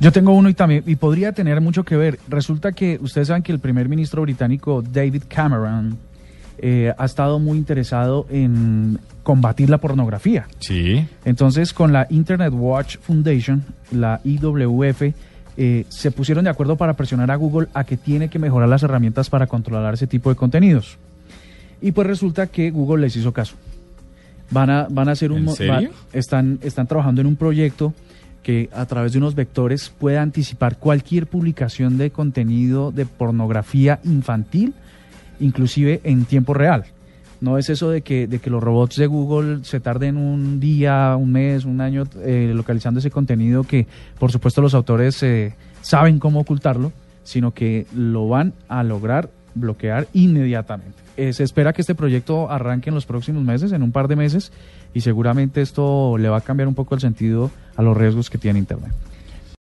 Yo tengo uno y también, y podría tener mucho que ver. Resulta que ustedes saben que el primer ministro británico David Cameron eh, ha estado muy interesado en combatir la pornografía. Sí. Entonces, con la Internet Watch Foundation, la IWF, eh, se pusieron de acuerdo para presionar a Google a que tiene que mejorar las herramientas para controlar ese tipo de contenidos. Y pues resulta que Google les hizo caso. Van a, van a hacer un... ¿En mo- serio? va- están, están trabajando en un proyecto que a través de unos vectores pueda anticipar cualquier publicación de contenido de pornografía infantil, inclusive en tiempo real. No es eso de que, de que los robots de Google se tarden un día, un mes, un año eh, localizando ese contenido que por supuesto los autores eh, saben cómo ocultarlo, sino que lo van a lograr bloquear inmediatamente. Eh, se espera que este proyecto arranque en los próximos meses, en un par de meses, y seguramente esto le va a cambiar un poco el sentido a los riesgos que tiene Internet.